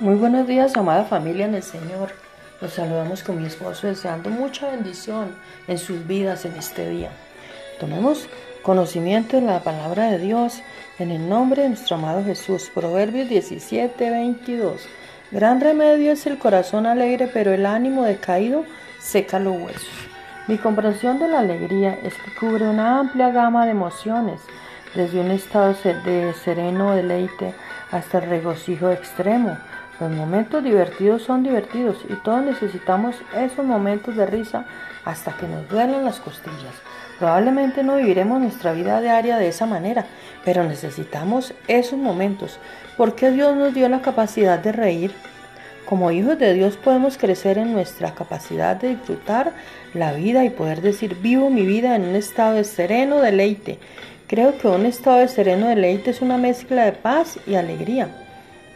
Muy buenos días, amada familia en el Señor. Los saludamos con mi esposo deseando mucha bendición en sus vidas en este día. Tomemos conocimiento de la palabra de Dios en el nombre de nuestro amado Jesús. Proverbios 17, 22. Gran remedio es el corazón alegre, pero el ánimo decaído seca los huesos. Mi comprensión de la alegría es que cubre una amplia gama de emociones, desde un estado de sereno deleite hasta el regocijo extremo los momentos divertidos son divertidos y todos necesitamos esos momentos de risa hasta que nos duelen las costillas. Probablemente no viviremos nuestra vida diaria de esa manera, pero necesitamos esos momentos porque Dios nos dio la capacidad de reír. Como hijos de Dios podemos crecer en nuestra capacidad de disfrutar la vida y poder decir vivo mi vida en un estado de sereno deleite. Creo que un estado de sereno deleite es una mezcla de paz y alegría.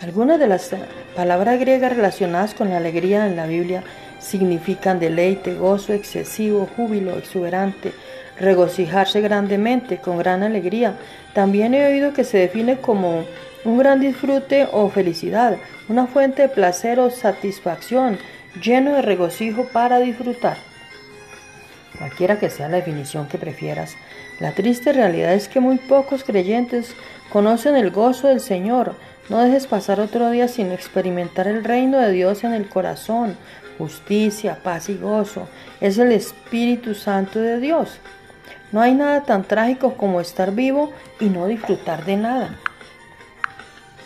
Algunas de las palabras griegas relacionadas con la alegría en la Biblia significan deleite, gozo excesivo, júbilo exuberante, regocijarse grandemente, con gran alegría. También he oído que se define como un gran disfrute o felicidad, una fuente de placer o satisfacción, lleno de regocijo para disfrutar. Cualquiera que sea la definición que prefieras, la triste realidad es que muy pocos creyentes conocen el gozo del Señor, no dejes pasar otro día sin experimentar el reino de Dios en el corazón. Justicia, paz y gozo. Es el Espíritu Santo de Dios. No hay nada tan trágico como estar vivo y no disfrutar de nada.